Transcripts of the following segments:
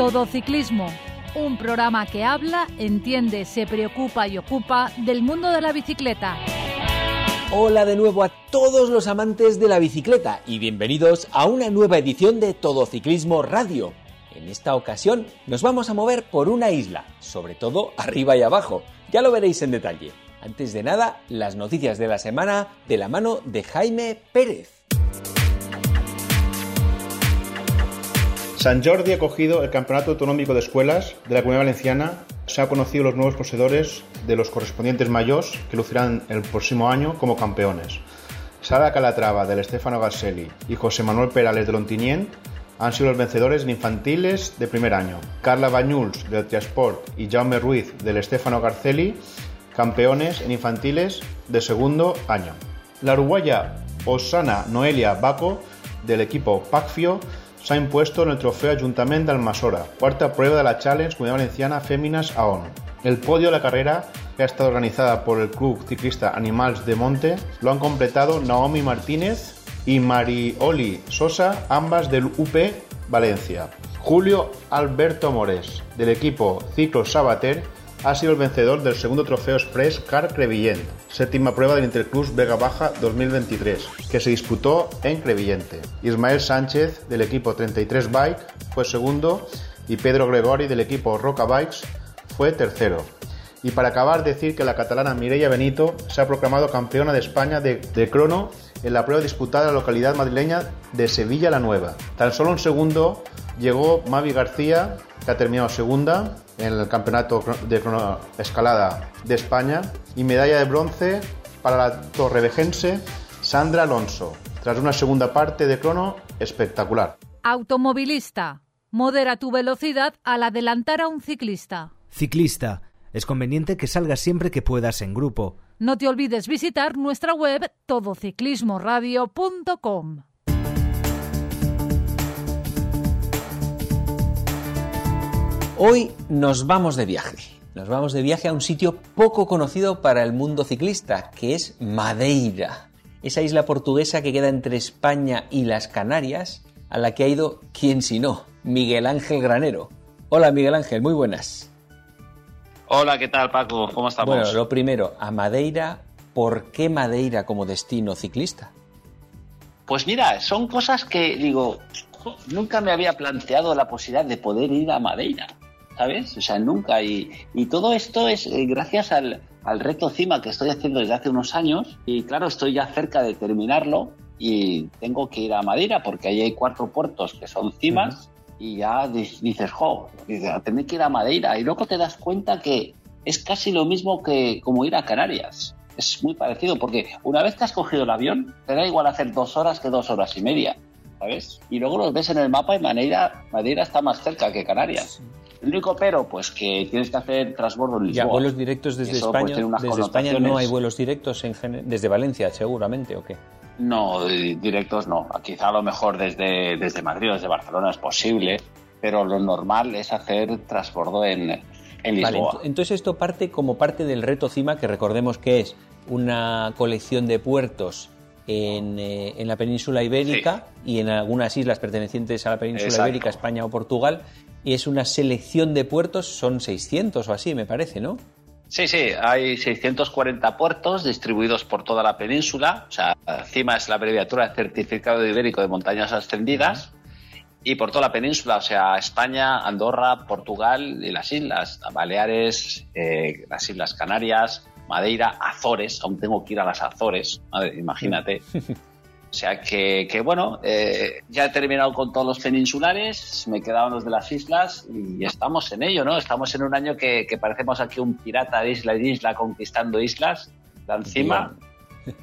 Todo Ciclismo, un programa que habla, entiende, se preocupa y ocupa del mundo de la bicicleta. Hola de nuevo a todos los amantes de la bicicleta y bienvenidos a una nueva edición de Todo Ciclismo Radio. En esta ocasión nos vamos a mover por una isla, sobre todo arriba y abajo. Ya lo veréis en detalle. Antes de nada, las noticias de la semana de la mano de Jaime Pérez. San Jordi ha cogido el Campeonato Autonómico de Escuelas de la Comunidad Valenciana. Se han conocido los nuevos poseedores de los correspondientes mayos que lucirán el próximo año como campeones. Sara Calatrava del Estefano Garcelli y José Manuel Perales de Lontinien han sido los vencedores en infantiles de primer año. Carla Bañuls del Triasport y Jaume Ruiz del Estefano Garcelli, campeones en infantiles de segundo año. La uruguaya Osana Noelia Baco del equipo Pacfio se ha impuesto en el trofeo Ayuntamiento de Almasora, cuarta prueba de la Challenge Comunidad Valenciana Féminas AON. El podio de la carrera, que ha estado organizada por el Club Ciclista Animals de Monte, lo han completado Naomi Martínez y Marioli Sosa, ambas del UP Valencia. Julio Alberto Mores, del equipo Ciclo Sabater, ha sido el vencedor del segundo trofeo Express Car Crevillent, séptima prueba del Interclus Vega Baja 2023, que se disputó en Crevillente. Ismael Sánchez, del equipo 33 Bike, fue segundo y Pedro Gregori, del equipo Roca Bikes, fue tercero. Y para acabar, decir que la catalana Mireia Benito se ha proclamado campeona de España de, de crono en la prueba disputada en la localidad madrileña de Sevilla la Nueva. Tan solo un segundo llegó Mavi García, que ha terminado segunda en el campeonato de escalada de España, y medalla de bronce para la torrevejense Sandra Alonso, tras una segunda parte de crono espectacular. Automovilista, modera tu velocidad al adelantar a un ciclista. Ciclista, es conveniente que salgas siempre que puedas en grupo. No te olvides visitar nuestra web todociclismoradio.com. Hoy nos vamos de viaje. Nos vamos de viaje a un sitio poco conocido para el mundo ciclista, que es Madeira. Esa isla portuguesa que queda entre España y las Canarias, a la que ha ido, quién si no, Miguel Ángel Granero. Hola Miguel Ángel, muy buenas. Hola, ¿qué tal Paco? ¿Cómo estamos? Bueno, lo primero, a Madeira, ¿por qué Madeira como destino ciclista? Pues mira, son cosas que digo, nunca me había planteado la posibilidad de poder ir a Madeira. ¿Sabes? O sea, nunca. Y, y todo esto es eh, gracias al, al, reto CIMA que estoy haciendo desde hace unos años. Y claro, estoy ya cerca de terminarlo y tengo que ir a Madeira porque ahí hay cuatro puertos que son cimas. Uh -huh. Y ya dices, jo, tener que ir a Madeira. Y luego te das cuenta que es casi lo mismo que como ir a Canarias. Es muy parecido porque una vez que has cogido el avión, te da igual hacer dos horas que dos horas y media. ¿Sabes? Y luego los ves en el mapa y Madeira, Madeira está más cerca que Canarias. El único pero, pues que tienes que hacer transbordo en Lisboa. Ya, vuelos directos desde Eso, pues, España. desde España no hay vuelos directos en desde Valencia, seguramente, ¿o qué? No, directos no. Quizá a lo mejor desde, desde Madrid o desde Barcelona es posible, pero lo normal es hacer transbordo en, en Lisboa. Vale, entonces esto parte como parte del reto CIMA, que recordemos que es una colección de puertos en, eh, en, la península ibérica sí. y en algunas islas pertenecientes a la península Exacto. ibérica, España o Portugal, y es una selección de puertos, son 600 o así, me parece, ¿no? Sí, sí, hay 640 puertos distribuidos por toda la península, o sea, CIMA es la abreviatura de Certificado Ibérico de Montañas Ascendidas, y por toda la península, o sea, España, Andorra, Portugal y las islas, Baleares, eh, las Islas Canarias, Madeira, Azores, aún tengo que ir a las Azores, madre, imagínate. O sea que, que bueno, eh, ya he terminado con todos los peninsulares, me quedaban los de las islas y estamos en ello, ¿no? Estamos en un año que, que parecemos aquí un pirata de isla en isla conquistando islas de encima.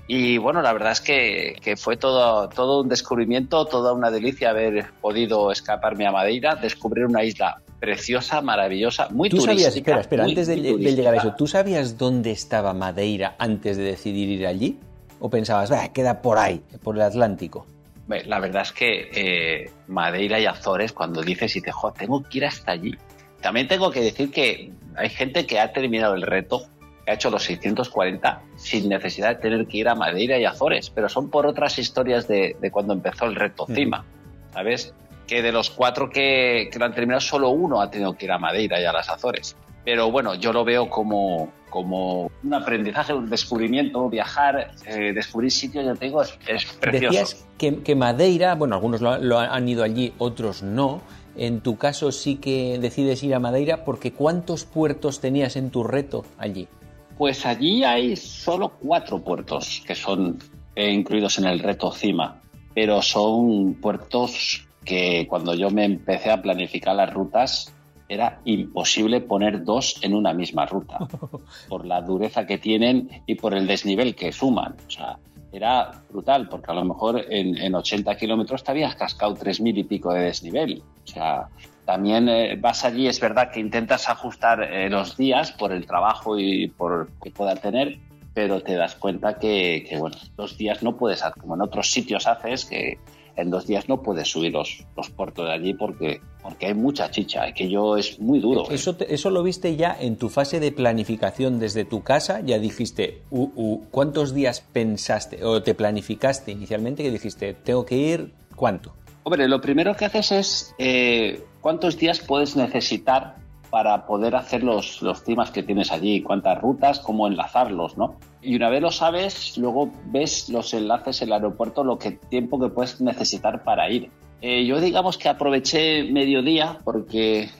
Y bueno, la verdad es que, que, fue todo, todo un descubrimiento, toda una delicia haber podido escaparme a Madeira, descubrir una isla preciosa, maravillosa, muy ¿Tú turística. Sabías, espera, espera, muy, antes de, de, llegar a eso, ¿tú sabías dónde estaba Madeira antes de decidir ir allí? ¿O pensabas, bah, queda por ahí, por el Atlántico? La verdad es que eh, Madeira y Azores, cuando dices y te jo, tengo que ir hasta allí. También tengo que decir que hay gente que ha terminado el reto, que ha hecho los 640 sin necesidad de tener que ir a Madeira y Azores, pero son por otras historias de, de cuando empezó el reto CIMA, ¿sabes? que de los cuatro que, que lo han terminado, solo uno ha tenido que ir a Madeira y a las Azores. Pero bueno, yo lo veo como, como un aprendizaje, un descubrimiento, viajar, eh, descubrir sitios, ya te digo, es, es precioso. Decías que, que Madeira, bueno, algunos lo, lo han ido allí, otros no. En tu caso sí que decides ir a Madeira porque ¿cuántos puertos tenías en tu reto allí? Pues allí hay solo cuatro puertos que son eh, incluidos en el reto CIMA, pero son puertos que cuando yo me empecé a planificar las rutas era imposible poner dos en una misma ruta por la dureza que tienen y por el desnivel que suman. O sea, era brutal, porque a lo mejor en, en 80 kilómetros te habías cascado 3.000 y pico de desnivel. O sea, también eh, vas allí, es verdad que intentas ajustar eh, los días por el trabajo y por que pueda tener, pero te das cuenta que, que, bueno, dos días no puedes, como en otros sitios haces, que en dos días no puedes subir los, los puertos de allí porque, porque hay mucha chicha, que yo es muy duro. ¿eh? Eso, te, eso lo viste ya en tu fase de planificación desde tu casa, ya dijiste, uh, uh, ¿cuántos días pensaste o te planificaste inicialmente que dijiste, tengo que ir, cuánto? Hombre, lo primero que haces es eh, cuántos días puedes necesitar para poder hacer los, los temas que tienes allí, cuántas rutas, cómo enlazarlos, ¿no? Y una vez lo sabes, luego ves los enlaces en el aeropuerto, lo que tiempo que puedes necesitar para ir. Eh, yo digamos que aproveché mediodía porque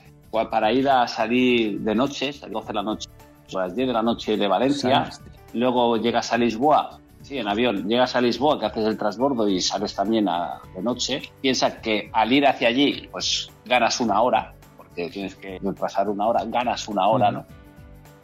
para ir a salir de noche, a las 12 de la noche, a las 10 de la noche de Valencia, luego llegas a Lisboa, sí, en avión, llegas a Lisboa, que haces el transbordo y sales también a, de noche, piensa que al ir hacia allí, pues ganas una hora, porque tienes que pasar una hora, ganas una hora, ¿no?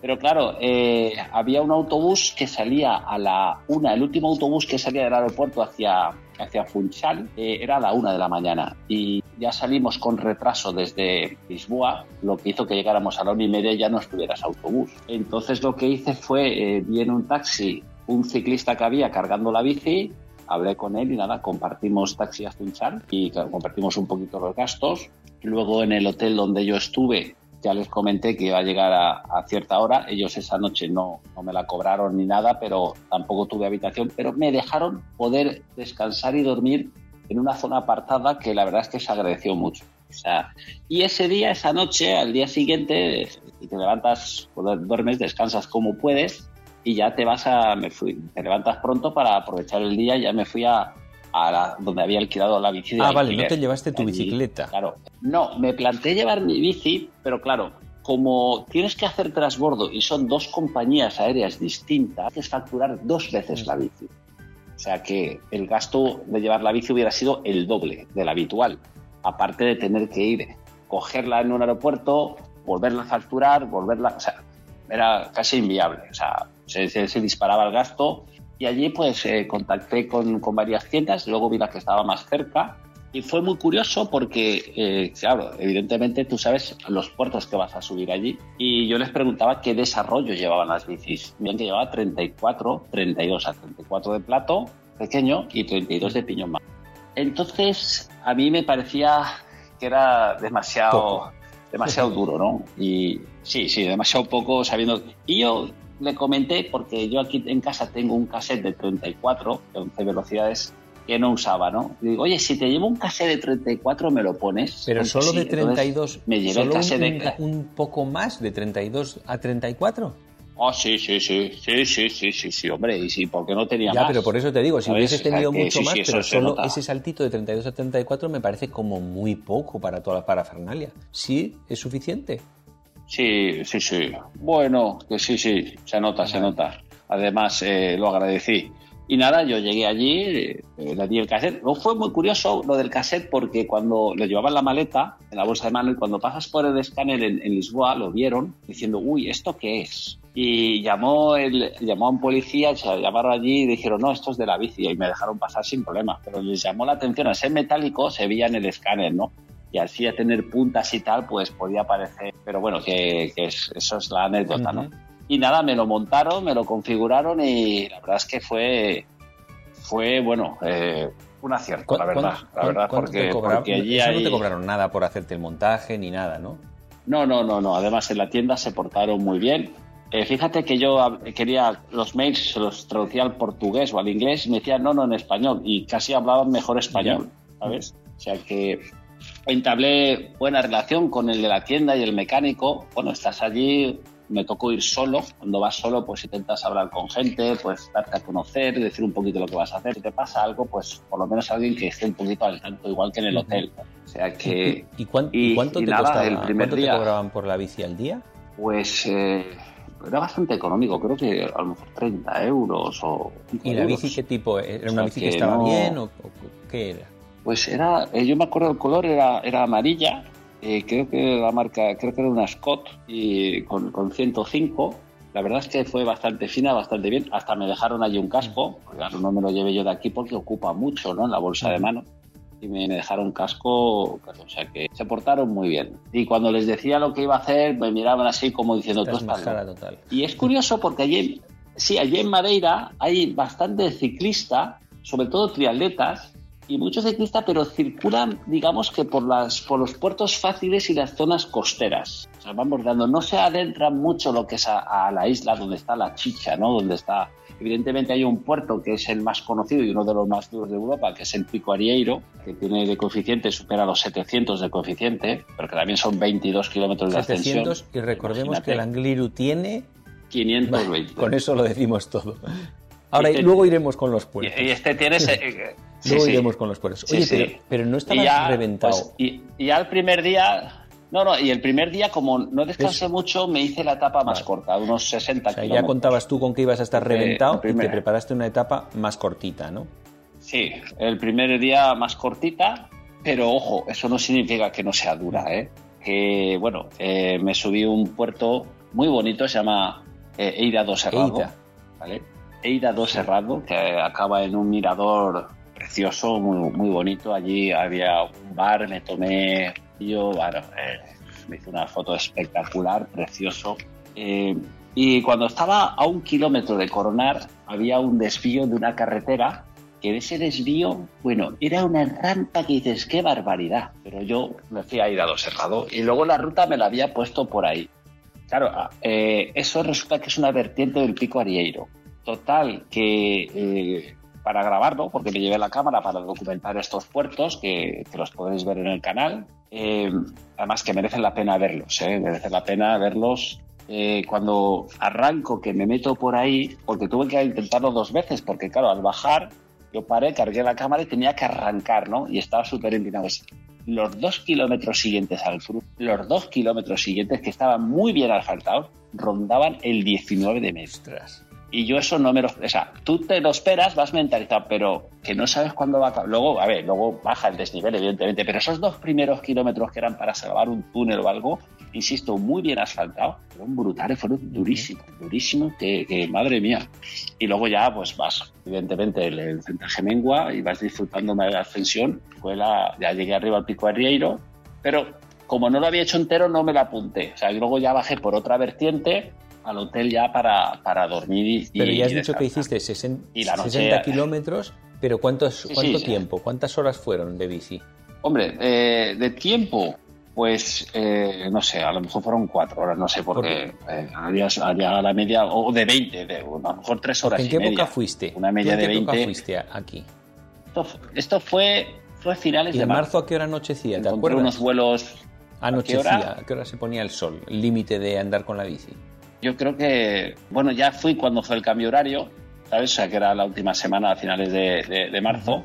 Pero claro, eh, había un autobús que salía a la una, el último autobús que salía del aeropuerto hacia, hacia Funchal eh, era a la una de la mañana y ya salimos con retraso desde Lisboa, lo que hizo que llegáramos a la una y media y ya no estuvieras autobús. Entonces lo que hice fue, eh, vi en un taxi un ciclista que había cargando la bici, hablé con él y nada, compartimos taxi a Funchal y compartimos un poquito los gastos. Luego en el hotel donde yo estuve ya les comenté que iba a llegar a, a, cierta hora. Ellos esa noche no, no me la cobraron ni nada, pero tampoco tuve habitación. Pero me dejaron poder descansar y dormir en una zona apartada que la verdad es que se agradeció mucho. O sea, y ese día, esa noche, al día siguiente, si te levantas, duermes, descansas como puedes y ya te vas a, me fui, te levantas pronto para aprovechar el día. Ya me fui a, a la, donde había alquilado la bici. De ah, alquiler. vale, no te llevaste tu Allí, bicicleta. Claro, no, me planteé llevar mi bici, pero claro, como tienes que hacer transbordo y son dos compañías aéreas distintas, tienes que facturar dos veces la bici. O sea que el gasto de llevar la bici hubiera sido el doble del habitual. Aparte de tener que ir, cogerla en un aeropuerto, volverla a facturar, volverla. O sea, era casi inviable. O sea, se, se, se disparaba el gasto y allí pues eh, contacté con, con, varias tiendas, luego vi la que estaba más cerca y fue muy curioso porque, eh, claro, evidentemente tú sabes los puertos que vas a subir allí y yo les preguntaba qué desarrollo llevaban las bicis. Miren que llevaba 34, 32, a 34 de plato pequeño y 32 de piñón más. Entonces a mí me parecía que era demasiado, poco. demasiado duro, ¿no? Y sí, sí, demasiado poco sabiendo... Y yo le comenté, porque yo aquí en casa tengo un cassette de 34, de 11 velocidades, que no usaba, ¿no? Y digo, oye, si te llevo un cassette de 34, me lo pones. Pero solo sí. de 32. me llevé el cassette un, de. Un poco más, de 32 a 34. Oh, sí, sí, sí, sí, sí, sí, sí, sí, hombre, y sí, porque no tenía ya, más. pero por eso te digo, si hubieses tenido o sea, mucho sí, más, sí, pero solo nota. ese saltito de 32 a 34 me parece como muy poco para toda la parafernalia. ¿Sí? ¿Es suficiente? Sí, sí, sí. Bueno, que sí, sí, se nota, se nota. Además, eh, lo agradecí. Y nada, yo llegué allí, eh, le di el cassette. No fue muy curioso lo del cassette porque cuando lo llevaba en la maleta, en la bolsa de mano, y cuando pasas por el escáner en, en Lisboa, lo vieron diciendo, uy, ¿esto qué es? Y llamó, el, llamó a un policía, se llamaron allí y dijeron, no, esto es de la bici, y me dejaron pasar sin problema. Pero les llamó la atención, al ser metálico se veía en el escáner, ¿no? Y así a tener puntas y tal, pues podía parecer. Pero bueno, que, que es, eso es la anécdota, uh -huh. ¿no? Y nada, me lo montaron, me lo configuraron y la verdad es que fue, fue bueno, eh, un acierto, la verdad. La verdad, porque, porque allí hay... no te cobraron nada por hacerte el montaje ni nada, ¿no? No, no, no, no. Además, en la tienda se portaron muy bien. Eh, fíjate que yo quería los mails, se los traducía al portugués o al inglés y me decían no, no, en español. Y casi hablaban mejor español, ¿sabes? O sea que entablé buena relación con el de la tienda y el mecánico. Bueno, estás allí, me tocó ir solo. Cuando vas solo, pues intentas hablar con gente, pues darte a conocer, decir un poquito lo que vas a hacer. Si te pasa algo, pues por lo menos alguien que esté un poquito al tanto, igual que en el hotel. O sea que... ¿Y, cuánto, te cobraban por la bici al día? Pues... Eh, era bastante económico, creo que a lo mejor 30 euros o... ¿Y la bici qué tipo? ¿Era una bici que, estaba bien o, qué era? Pues era, eh, yo me acuerdo el color era, era amarilla, eh, creo que la marca, creo que era una Scott y con, con 105. La verdad es que fue bastante fina, bastante bien. Hasta me dejaron allí un casco, claro, no me lo llevé yo de aquí porque ocupa mucho ¿no? en la bolsa de mano. Y me dejaron casco, o sea que se portaron muy bien. Y cuando les decía lo que iba a hacer, me miraban así como diciendo, tú estás total. Y es curioso porque allí, sí, allí en Madeira hay bastante ciclista, sobre todo triatletas, y muchos ciclistas, pero circulan, digamos que por, las, por los puertos fáciles y las zonas costeras. O sea, vamos dando, no se adentran mucho lo que es a, la isla donde está la chicha, ¿no? Donde está, evidentemente hay un puerto que es el más conocido y uno de los más duros de Europa, que es el Pico Arieiro, que tiene de coeficiente, supera los 700 de coeficiente, pero que también son 22 kilómetros de ascensión. y recordemos que el Angliru tiene 520. con eso lo decimos todo. Ahora, y, luego iremos con los puertos. Y, este tiene... Eh, luego iremos con los puertos. Oye, pero, no estaba reventado. Pues, y, ya el primer día... No, no, y el primer día, como no descansé mucho, me hice la etapa más corta, unos 60 o sea, Ya contabas tú con que ibas a estar reventado y te preparaste una etapa más cortita, ¿no? Sí, el primer día más cortita, pero ojo, eso no significa que no sea dura, ¿eh? Que, bueno, eh, me subí un puerto muy bonito, se llama eh, Eira dos Eida. ¿vale? Eida do Serrado, que acaba en un mirador precioso, muy, muy bonito. Allí había un bar, me tomé yo, bueno, eh, me hice una foto espectacular, precioso. Eh, y cuando estaba a un kilómetro de Coronar, había un desvío de una carretera, que ese desvío, bueno, era una rampa que dices, qué barbaridad. Pero yo me fui a ir a Cerrado y luego la ruta me la había puesto por ahí. Claro, ah, eh, eso resulta que es una vertiente del Pico Arieiro. Total, que eh, para grabarlo, porque me llevé la cámara para documentar estos puertos, que, los podéis ver en el canal, eh, además que merecen la pena verlos, ¿eh? merece la pena verlos. cuando arranco, que me meto por ahí, porque tuve que intentarlo dos veces, porque claro, al bajar, yo paré, cargué la cámara y tenía que arrancar, ¿no? Y estaba súper inclinado. Los dos kilómetros siguientes al sur, los dos kilómetros siguientes que estaban muy bien asfaltados, rondaban el 19 de metros y yo eso no me lo... O sea, tú te lo esperas, vas mentalizado, pero que no sabes cuándo va a... Luego, a ver, luego baja el desnivel, evidentemente, pero esos dos primeros kilómetros que eran para salvar un túnel o algo, insisto, muy bien asfaltados, fueron brutales, fueron durísimos, durísimos, que, madre mía. Y luego ya, pues vas, evidentemente, el, el centaje mengua y vas disfrutando de la ascensión. Fue la, ya llegué arriba al pico de Rieiro, pero como no lo había hecho entero, no me lo apunté. O sea, y luego ya bajé por otra vertiente al hotel ya para, para dormir y Pero ya has dicho que hiciste 60, kilómetros, pero ¿cuántos, ¿cuánto tiempo? ¿Cuántas horas fueron de bici? Hombre, eh, de tiempo, pues eh, no sé, a lo mejor fueron cuatro horas, no sé, porque eh, había, la media, o de 20, de, a lo mejor tres horas. ¿En qué época fuiste? Una media de 20. fuiste aquí? Esto, fue, fue finales ¿Y de marzo. a qué hora anochecía? ¿Te acuerdas? unos vuelos. Anochecía, ¿a qué hora se ponía el sol? El límite de andar con la bici yo creo que, bueno, ya fui cuando fue el cambio horario, ¿sabes? O sea, que era la última semana a finales de, marzo.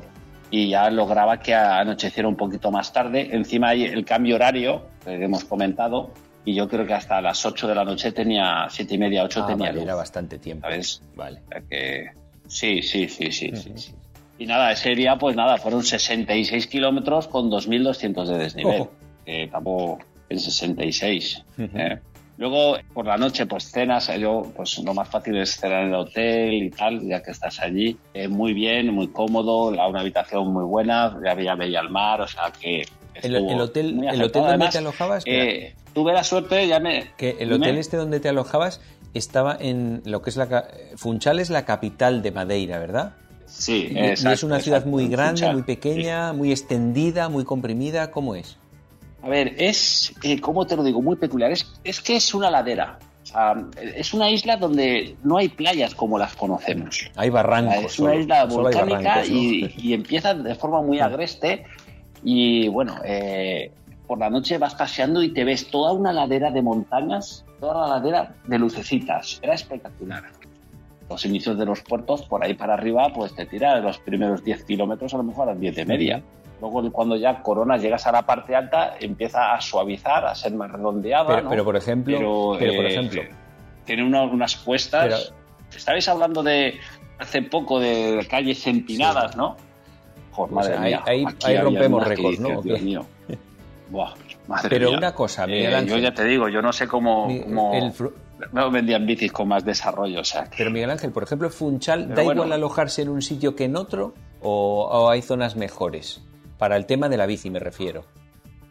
Y ya lograba que anocheciera un poquito más tarde. Encima hay el cambio horario, que hemos comentado, y yo creo que hasta las 8 de la noche tenía, siete y media, 8 ah, tenía Era bastante tiempo. ¿Sabes? Vale. que, sí, sí, sí, sí, sí, Y nada, ese día, pues nada, fueron 66 kilómetros con 2.200 de desnivel. Que tampoco en 66. ¿eh? Luego, por la noche, pues cenas. Yo, pues lo más fácil es cenar en el hotel y tal, ya que estás allí. Eh, muy bien, muy cómodo, la, una habitación muy buena, ya veía, veía el mar, o sea que. ¿El, hotel, el hotel donde te alojabas? Eh, tuve la suerte, ya me. Que el hotel este donde te alojabas estaba en lo que es la. Funchal es la capital de Madeira, ¿verdad? Sí, y, es una ciudad muy grande, muy pequeña, muy extendida, muy comprimida. ¿Cómo es? A ver, es, eh, ¿cómo te lo digo? Muy peculiar. Es, es que es una ladera. es una isla donde no hay playas como las conocemos. Hay barrancos. Es una isla volcánica y, empieza de forma muy agreste. Y bueno, eh, por la noche vas paseando y te ves toda una ladera de montañas, toda la ladera de lucecitas. Era espectacular. Los inicios de los puertos, por ahí para arriba, pues te tiras los primeros 10 kilómetros a lo mejor a las 10 de media. Luego, cuando ya coronas, llegas a la parte alta, empieza a suavizar, a ser más redondeada. Pero, ¿no? pero por ejemplo, Pero, pero, por eh, ejemplo, tiene una- unas cuestas. Estabais hablando de hace poco de calles empinadas, ¿no? Joder, O madre sea, mía. ahí- rompemos récords, ¿no? dices, ¿O Dios mío. Buah, madre Pero mía. una cosa, Miguel Eh, yo ya te digo, yo no sé cómo, el no vendían bicis con más desarrollo. O sea, que- pero Miguel Ángel, por ejemplo, Funchal, Pero ¿da bueno. igual alojarse en un sitio que en otro? ¿O, o hay zonas mejores? Para el tema de la bici me refiero.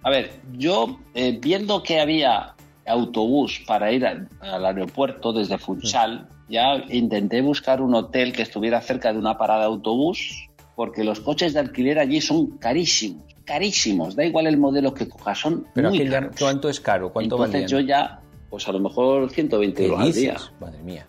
A ver, yo eh, viendo que había autobús para ir a- al aeropuerto desde Funchal, ya intenté buscar un hotel que estuviera cerca de una parada de autobús, porque los coches de alquiler allí son carísimos, carísimos. Da igual el modelo que cojas, son Pero muy caros. ¿cuánto es caro? ¿Cuánto Entonces valían? yo ya, pues a lo mejor 120 ¿Qué euros al día. Madre mía.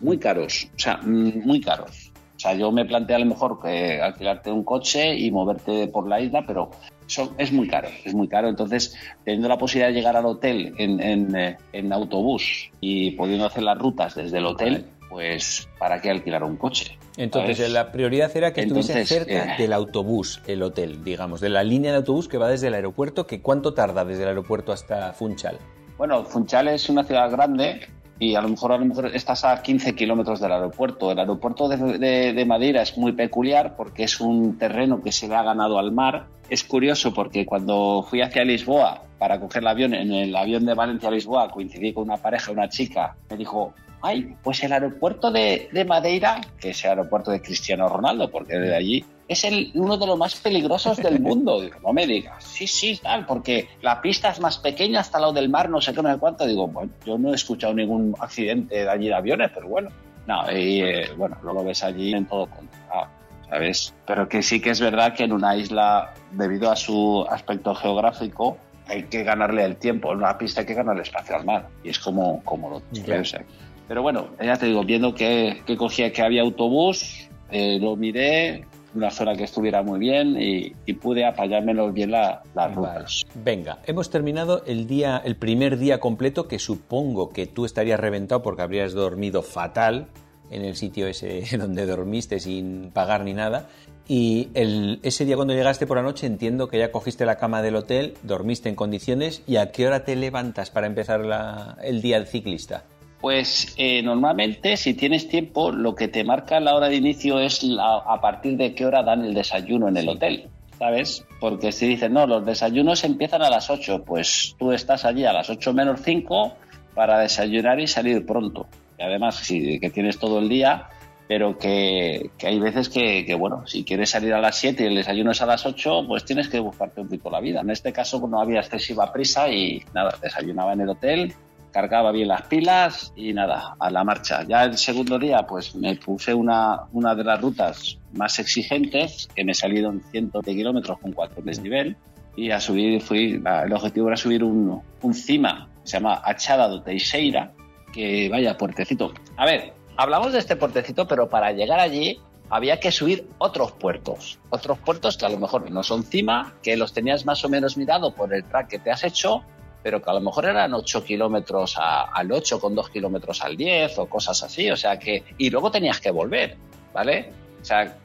Muy caros, o sea, mm, muy caros. O sea, yo me planteé a lo mejor que alquilarte un coche y moverte por la isla, pero son- es muy caro, es muy caro. Entonces, teniendo la posibilidad de llegar al hotel en, en, eh, en autobús y pudiendo hacer las rutas desde el hotel, pues ¿para qué alquilar un coche? Entonces, ¿Sabes? la prioridad era que estuviese Entonces, cerca eh, del autobús, el hotel, digamos, de la línea de autobús que va desde el aeropuerto, que ¿cuánto tarda desde el aeropuerto hasta Funchal? Bueno, Funchal es una ciudad grande y a lo mejor a lo mejor estás a 15 kilómetros del aeropuerto. El aeropuerto de, de- de Madeira es muy peculiar porque es un terreno que se le ha ganado al mar. Es curioso porque cuando fui hacia Lisboa para coger el avión, en el avión de Valencia a Lisboa, coincidí con una pareja, una chica, me dijo, ay, pues el aeropuerto de, de Madeira, que es el aeropuerto de Cristiano Ronaldo, porque de allí es el, uno de los más peligrosos del mundo. Digo, no me digas, sí, sí, tal, porque la pista es más pequeña hasta el lado del mar, no sé qué, no sé cuánto. Digo, bueno, yo no he escuchado ningún accidente de allí de aviones, pero bueno. No, y eh, bueno, lo lo ves allí en todo controlado, ¿sabes? Pero que sí que es verdad que en una isla, debido a su aspecto geográfico, hay que ganarle el tiempo. En una pista hay que ganarle espacio al mar. Y es como, como lo o sea, Pero bueno, ya te digo, viendo que, que cogía que había autobús, eh, lo miré, una zona que estuviera muy bien y, y pude apañármelos bien la- las rutas. Venga, hemos terminado el día, el primer día completo, que supongo que tú estarías reventado porque habrías dormido fatal en el sitio ese donde dormiste sin pagar ni nada. Y el- ese día cuando llegaste por la noche entiendo que ya cogiste la cama del hotel, dormiste en condiciones y a qué hora te levantas para empezar la- el día del ciclista. Pues eh, normalmente, si tienes tiempo, lo que te marca la hora de inicio es la- a partir de qué hora dan el desayuno en el hotel, ¿sabes? Porque si dicen, no, los desayunos empiezan a las 8, pues tú estás allí a las 8 menos 5 para desayunar y salir pronto. Y además, sí, que tienes todo el día, pero que, que hay veces que, que, bueno, si quieres salir a las 7 y el desayuno es a las 8, pues tienes que buscarte un poquito la vida. En este caso no había excesiva prisa y nada, desayunaba en el hotel, cargaba bien las pilas y nada, a la marcha. Ya el segundo día, pues me puse una, una de las rutas más exigentes, que me salieron cientos de kilómetros con cuatro desnivel, y a subir fui, el objetivo era subir un, un cima, que se llama Achada do Teixeira, que vaya puertecito. A ver, hablamos de este puertecito, pero para llegar allí había que subir otros puertos. Otros puertos que a lo mejor no son cima, que los tenías más o menos mirado por el track que te has hecho, pero que a lo mejor eran 8 kilómetros al 8 con 2 kilómetros al 10 o cosas así. O sea que. Y luego tenías que volver, ¿vale? O sea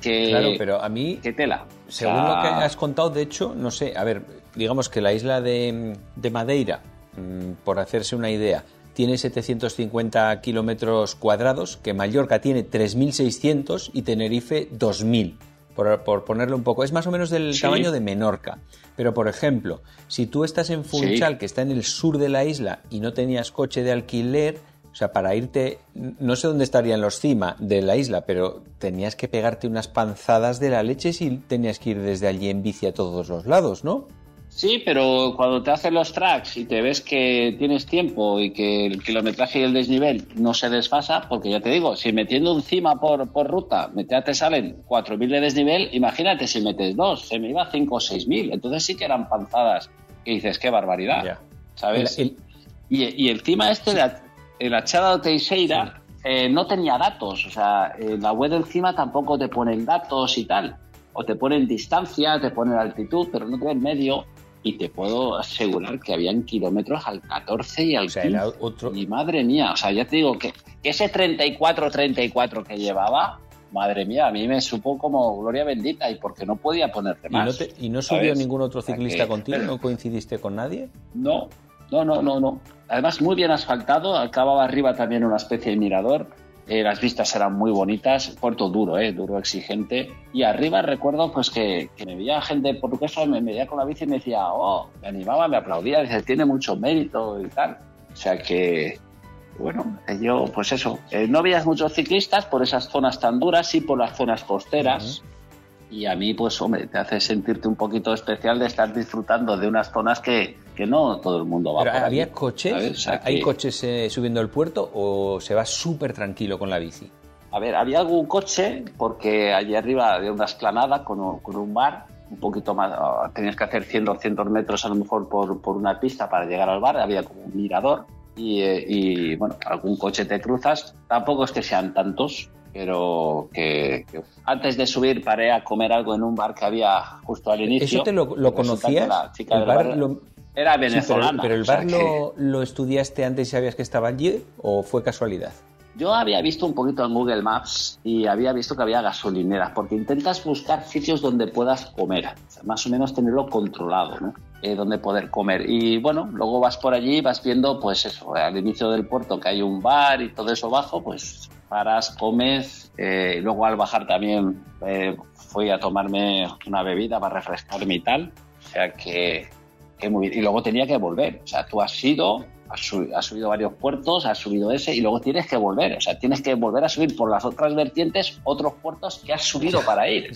que. Claro, pero a mí ¿Qué tela? Según lo que has contado, de hecho, no sé, a ver, digamos que la isla de, de Madeira, mm, por hacerse una idea, tiene 750 kilómetros cuadrados, que Mallorca tiene 3.600 y Tenerife 2.000. Por, por ponerle un poco, es más o menos del Sí. tamaño de Menorca. Pero, por ejemplo, si tú estás en Funchal, que está en el sur de la isla, y no tenías coche de alquiler, o sea, para irte, no sé dónde estarían los cima de la isla, pero tenías que pegarte unas panzadas de la leche si tenías que ir desde allí en bici a todos los lados, ¿no? Sí, pero cuando te hacen los tracks y te ves que tienes tiempo y que el kilometraje y el desnivel no se desfasa, porque ya te digo, si metiendo encima por, por ruta ya te salen 4.000 de desnivel, imagínate si metes dos, se me iba a 5 o 6.000. Entonces sí que eran panzadas que dices, qué barbaridad. ¿sabes? El- el- Y, y encima este, de a- el de Teixeira, eh, no tenía datos, o sea, en la web encima tampoco te ponen datos y tal. o te ponen distancia, te ponen altitud, pero no te ven medio. Y te puedo asegurar que habían kilómetros al 14 y al O sea, 15. era otro- Y madre mía, o sea, ya te digo que, que ese 34-34 que llevaba, madre mía, a mí me supo como gloria bendita y porque no podía ponerte ¿Y no, más. te- y no subió ¿sabes? ningún otro ciclista contigo? pero- ¿No coincidiste con nadie? No, no, no, no, no. Además, muy bien asfaltado. Acababa arriba también una especie de mirador. Eh, las vistas eran muy bonitas. Puerto duro, eh, duro, exigente. Y arriba recuerdo pues que, me veía gente portuguesa, me me veía con la bici y me decía, oh, me animaba, me aplaudía, dice, tiene mucho mérito y tal. O sea que, bueno, yo, pues eso, eh, no veías muchos ciclistas por esas zonas tan duras, sí por las zonas costeras. Y a mí, pues, hombre, te hace sentirte un poquito especial de estar disfrutando de unas zonas que, que no todo el mundo va Pero, por ¿Había coches? ¿sabes? O sea ¿Hay que- coches eh, subiendo el puerto o se va súper tranquilo con la bici? A ver, había algún coche porque allí arriba había una esplanada con un, con un bar, un poquito más, ah, tenías que hacer 100 o 200 metros a lo mejor por, por una pista para llegar al bar, había como un mirador y, eh, y, bueno, algún coche te cruzas, tampoco es que sean tantos, pero que, que antes de subir paré a comer algo en un bar que había justo al inicio. ¿Eso te lo, conocías? la chica ¿El del bar bar lo- Era Sí, pero- venezolana. pero, el o sea bar que- lo, lo estudiaste antes y sabías que estaba allí o fue casualidad? Yo había visto un poquito en Google Maps y había visto que había gasolineras, porque intentas buscar sitios donde puedas comer, o sea, más o menos tenerlo controlado, ¿no? Eh, donde poder comer. Y bueno, luego vas por allí, vas viendo, pues eso, al inicio del puerto que hay un bar y todo eso bajo, pues paras, comes, eh, luego al bajar también eh, fui a tomarme una bebida para refrescarme y tal, o sea que, que muy bien. Y luego tenía que volver, o sea, tú has ido, has subido varios puertos, has subido ese y luego tienes que volver. O sea, tienes que volver a subir por las otras vertientes otros puertos que has subido para ir.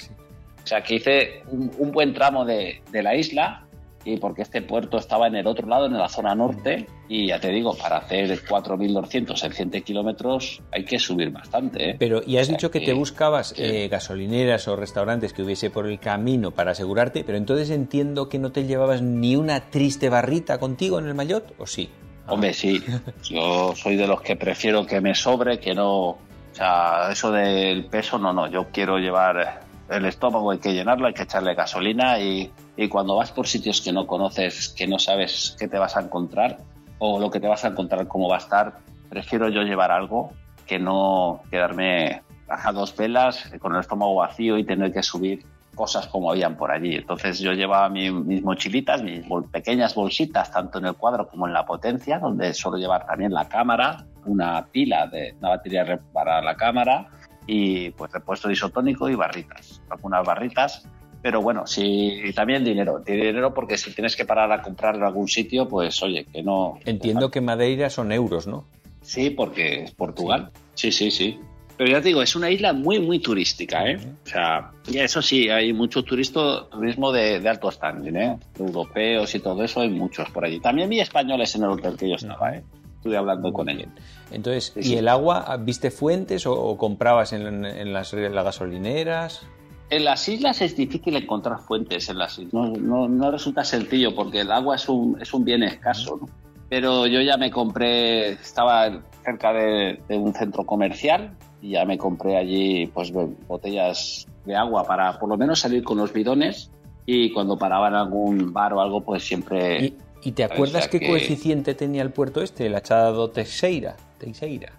O sea, que hice un, un buen tramo de, de la isla y porque este puerto estaba en el otro lado, en la zona norte, y ya te digo, para hacer 4.200 en 100 kilómetros hay que subir bastante. ¿eh? Pero, ¿y has O sea dicho que, te buscabas eh, gasolineras o restaurantes que hubiese por el camino para asegurarte? Pero entonces entiendo que no te llevabas ni una triste barrita contigo en el maillot, ¿o sí? Hombre, sí. Yo soy de los que prefiero que me sobre, que no. O sea, eso del peso, no, no. Yo quiero llevar el estómago, hay que llenarlo, hay que echarle gasolina y, y cuando vas por sitios que no conoces, que no sabes qué te vas a encontrar o lo que te vas a encontrar, cómo va a estar, prefiero yo llevar algo que no quedarme a dos velas con el estómago vacío y tener que subir cosas como habían por allí. Entonces yo llevaba mi- mis mochilitas, mis bol- pequeñas bolsitas, tanto en el cuadro como en la potencia, donde suelo llevar también la cámara, una pila de una batería para la cámara y pues repuesto isotónico y barritas, algunas barritas. Pero bueno, sí, también dinero. Dinero porque si tienes que parar a comprar en algún sitio, pues oye, que no... Entiendo que Madeira son euros, ¿no? Sí, porque es Portugal. Sí, sí, sí. Pero ya te digo, es una isla muy, muy turística, ¿eh? O sea, y eso sí, hay mucho turisto, turismo de, de alto standing, ¿eh? Europeos y todo eso, hay muchos por allí. También vi españoles en el hotel que yo estaba, ¿eh? Estuve hablando con ellos. Entonces, Sí, ¿y sí. el agua? ¿Viste fuentes o, o comprabas en, en las, en las gasolineras? En las islas es difícil encontrar fuentes en las islas. No, no, no resulta sencillo porque el agua es un, es un bien escaso, ¿no? Pero yo ya me compré, estaba cerca de, de un centro comercial y ya me compré allí pues bo- botellas de agua para por lo menos salir con los bidones y cuando paraba en algún bar o algo pues siempre... ¿Y, y te acuerdas qué que- coeficiente tenía el puerto este, el Achado Teixeira? Teixeira.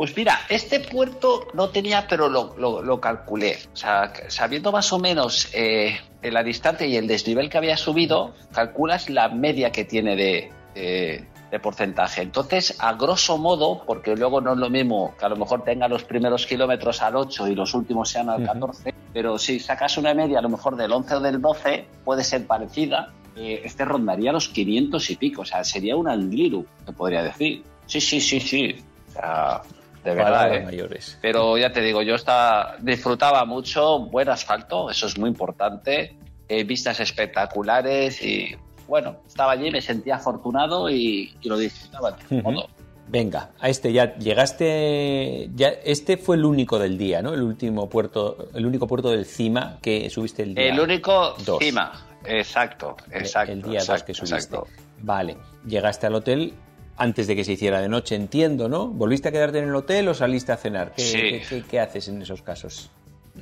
Pues mira, este puerto no tenía, pero lo, lo- lo calculé. O sea, sabiendo más o menos eh, la distancia y el desnivel que había subido, calculas la media que tiene de, de- de porcentaje. Entonces, a grosso modo, porque luego no es lo mismo que a lo mejor tenga los primeros kilómetros al 8 y los últimos sean al Ujú. 14, pero si sacas una media a lo mejor del 11 o del 12, puede ser parecida. eh, este rondaría los 500 y pico, o sea, sería un angliru, se podría decir. Sí, sí, sí, sí. O sea, de verdad, Palabras ¿eh? mayores. Pero ya te digo, yo estaba, disfrutaba mucho, buen asfalto, eso es muy importante, eh, vistas espectaculares y bueno, estaba allí, me sentía afortunado y, y lo disfrutaba de Ujú. modo. Venga, a este ya llegaste. Ya, este fue el único del día, ¿no? El último puerto, el único puerto del CIMA que subiste el día. El único dos. cima, exacto, exacto. el día 2 exacto, que subiste. exacto. Vale, llegaste al hotel antes de que se hiciera de noche, entiendo, ¿no? ¿Volviste a quedarte en el hotel o saliste a cenar? ¿Qué, Sí. qué- qué- qué haces en esos casos?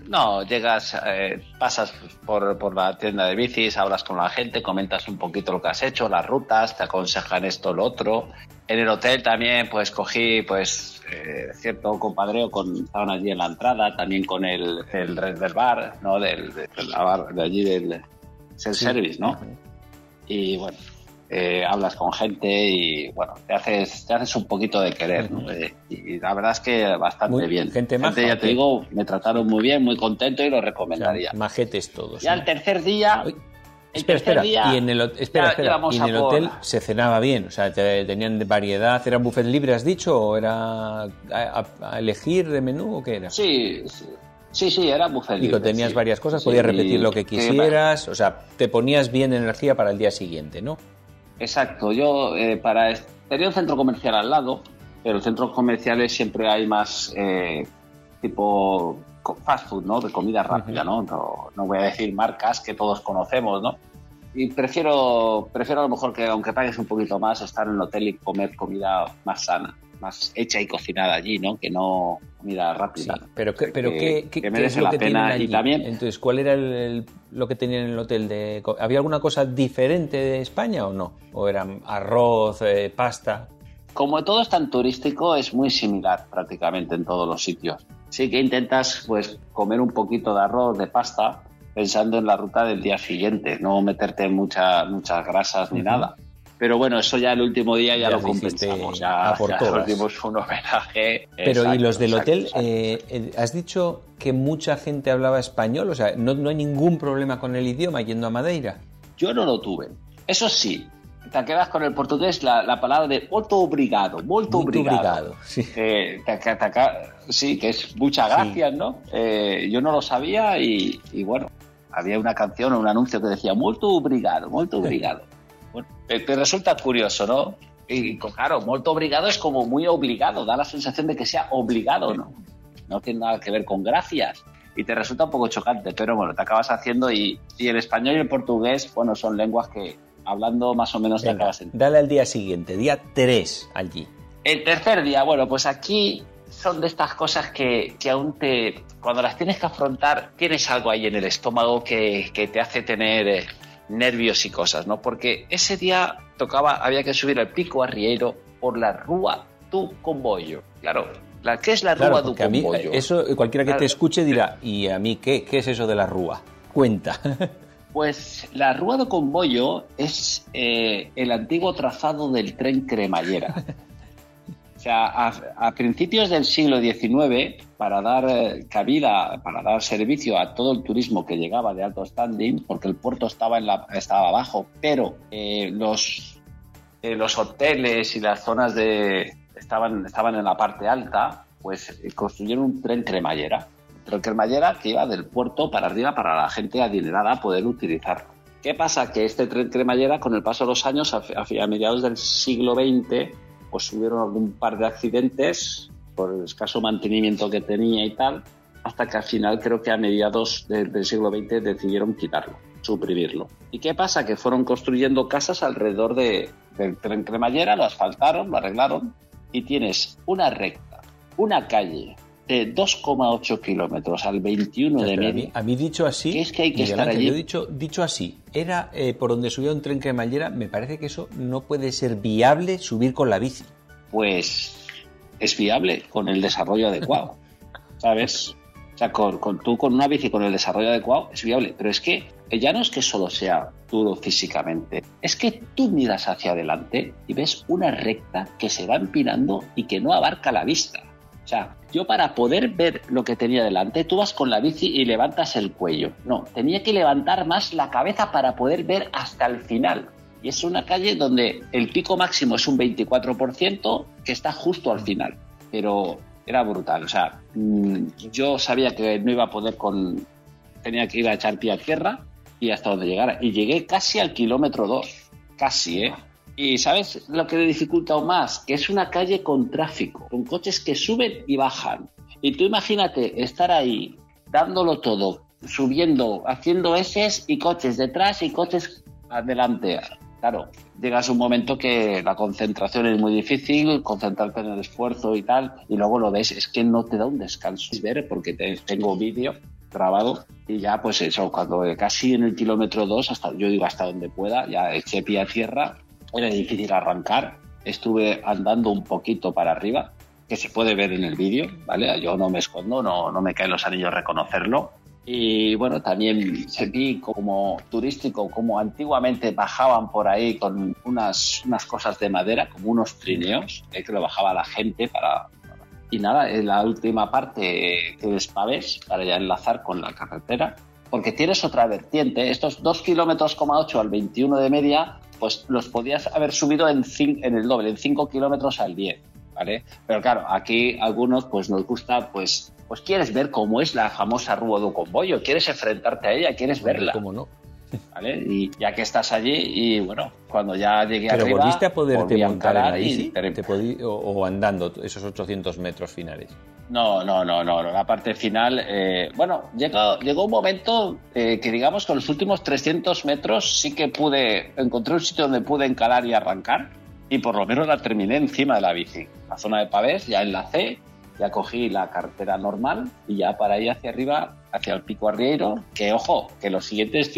No, llegas, eh, pasas por, por, la tienda de bicis, hablas con la gente, comentas un poquito lo que has hecho, las rutas, te aconsejan esto, lo otro. En el hotel también, pues cogí, pues, eh, cierto compadreo con, estaban allí en la entrada, también con el, el del bar, ¿no? Del, de, la bar, de allí del self-service, ¿no? Y bueno, eh, hablas con gente y bueno, te haces, te haces un poquito de querer, ¿no? eh, y la verdad es que bastante muy, bien. Gente, gente ya te digo, me trataron muy bien, muy contento y lo recomendaría. O sea, majetes todos. Ya ¿no? el tercer día. Espera, espera. y en el, espera, espera. ¿Y en el hotel por... se cenaba bien, o sea, te, tenían variedad, ¿era buffet libre, has dicho, o era a, a, a elegir de menú o qué era? Sí, sí. Sí, sí, era buffet libre. Y tenías sí. varias cosas, podías sí, repetir lo que quisieras, que... o sea, te ponías bien energía para el día siguiente, ¿no? Exacto, yo eh, para tenía un centro comercial al lado, pero en centros comerciales siempre hay más eh, tipo fast food, ¿no? De comida rápida, ¿no? ¿no? No voy a decir marcas que todos conocemos, ¿no? Y prefiero, prefiero a lo mejor que aunque pagues un poquito más, estar en el hotel y comer comida más sana, más hecha y cocinada allí, ¿no? Que no comida rápida. Sí, pero ¿qué, pero que, que merece la pena y también. Entonces, ¿cuál era el, el, lo que tenían en el hotel? De, ¿Había alguna cosa diferente de España o no? ¿O eran arroz, eh, pasta? Como todo es tan turístico, es muy similar prácticamente en todos los sitios. Sí que intentas pues comer un poquito de arroz, de pasta, pensando en la ruta del día siguiente, no meterte mucha, muchas grasas ni uh -huh. nada. Pero bueno, eso ya el último día ya, ya lo compensamos, ya, ya dimos un homenaje. Pero exacto, ¿y los del exacto, hotel? exacto. Eh, ¿Has dicho que mucha gente hablaba español? O sea, ¿no, ¿no hay ningún problema con el idioma yendo a Madeira? Yo no lo tuve. Eso sí, te quedas con el portugués la, la palabra de molto obrigado, molto, obrigado. sí. Eh, te, sí, que es muchas gracias, sí. ¿no? Eh, yo no lo sabía y, y, bueno, había una canción o un anuncio que decía molto obrigado, molto obrigado. Te, te, resulta curioso, ¿no? Y claro, molto obrigado es como muy obligado, da la sensación de que sea obligado, ¿no? No tiene nada que ver con gracias y te resulta un poco chocante, pero bueno, te acabas haciendo y, y el español y el portugués, bueno, son lenguas que hablando más o menos Venga, te acabas Dale al día siguiente, día 3 allí. El tercer día, bueno, pues aquí son de estas cosas que, que aún te, cuando las tienes que afrontar, tienes algo ahí en el estómago que, que te hace tener eh, nervios y cosas, ¿no? Porque ese día tocaba, había que subir al pico arriero por la Rúa tu Comboyo. Claro, la, ¿qué es la claro, Rúa Comboyo? Eso cualquiera que claro. te escuche dirá, ¿y a mí qué? ¿Qué es eso de la Rúa? Cuenta. Pues la Rúa de Comboyo es eh, el antiguo trazado del tren cremallera. O sea, a, principios del siglo XIX, para dar eh, cabida, para dar servicio a todo el turismo que llegaba de alto standing, porque el puerto estaba, estaba abajo, pero eh, los, eh, los hoteles y las zonas de estaban, estaban en la parte alta, pues construyeron un tren cremallera el cremallera que iba del puerto para arriba para la gente adinerada poder utilizarlo. ¿Qué pasa? Que este tren cremallera, con el paso de los años, a, a mediados del siglo XX, pues hubieron algún par de accidentes por el escaso mantenimiento que tenía y tal, hasta que al final creo que a mediados de, del siglo XX decidieron quitarlo, suprimirlo. ¿Y qué pasa? Que fueron construyendo casas alrededor de, del tren cremallera, lo asfaltaron, lo arreglaron, y tienes una recta, una calle, de 2,8 kilómetros al 21 de media. A mí, dicho así, es que hay que estar allí. Yo dicho, dicho así, era eh, por donde subía un tren cremallera, me parece que eso no puede ser viable subir con la bici. Pues es viable con el desarrollo adecuado, ¿sabes? O sea, con, con, tú con una bici con el desarrollo adecuado es viable, pero es que ya no es que solo sea duro físicamente, es que tú miras hacia adelante y ves una recta que se va empinando y que no abarca la vista. O sea, yo para poder ver lo que tenía delante, tú vas con la bici y levantas el cuello. No, tenía que levantar más la cabeza para poder ver hasta el final. Y es una calle donde el pico máximo es un 24%, que está justo al final. Pero era brutal. O sea, yo sabía que no iba a poder con... Tenía que ir a echar pie a tierra y hasta donde llegara. Y llegué casi al kilómetro 2. Casi, ¿eh? Y ¿sabes lo que le dificulta aún más? Que es una calle con tráfico, con coches que suben y bajan. Y tú imagínate estar ahí dándolo todo, subiendo, haciendo S y coches detrás y coches adelante. Claro, llegas un momento que la concentración es muy difícil, concentrarte en el esfuerzo y tal, y luego lo ves, es que no te da un descanso. Ver, porque te, tengo vídeo grabado. Y ya, pues eso, cuando casi en el kilómetro 2, hasta, yo digo hasta donde pueda, ya eché pie a tierra, era difícil arrancar. Estuve andando un poquito para arriba, que se puede ver en el vídeo, ¿vale? Yo no me escondo, no, no me caen los anillos reconocerlo. Y bueno, también sentí como turístico, como antiguamente bajaban por ahí con unas, unas cosas de madera, como unos trineos, eh, que lo bajaba la gente para, y nada, en la última parte que despaves para ya enlazar con la carretera, porque tienes otra vertiente. Estos 2 kilómetros, 8 al 21 de media, pues los podías haber subido en, en el doble, en 5 kilómetros al 10. ¿Vale? Pero claro, aquí algunos pues nos gusta, pues, pues quieres ver cómo es la famosa Rúa do Comboyo, quieres enfrentarte a ella, quieres verla. ¿Cómo no? ¿Vale? Y ya que estás allí, y bueno, cuando ya llegué ¿Pero arriba... volviste a poderte a montar en la bici? ¿Te podí- o, o andando esos 800 metros finales? No, no, no, no. La parte final, eh, bueno, llegó, llegó un momento eh, que digamos que los últimos 300 metros sí que pude, encontré un sitio donde pude encalar y arrancar y por lo menos la terminé encima de la bici. La zona de pavés ya enlacé, ya cogí la carretera normal y ya para ir hacia arriba, hacia el Pico Arriero, que ojo, que los siguientes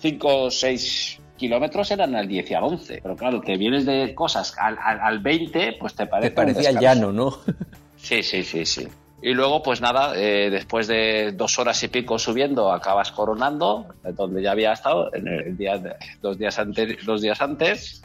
5 o 6 kilómetros eran al 10 y al 11. Pero claro, que vienes de cosas al, al, al 20, pues te parece Te parecía llano, ¿no? Sí, sí, sí, sí. Y luego, pues nada, eh, después de dos horas y pico subiendo, acabas coronando, eh, donde ya había estado en el día de- dos, días antes, dos días antes.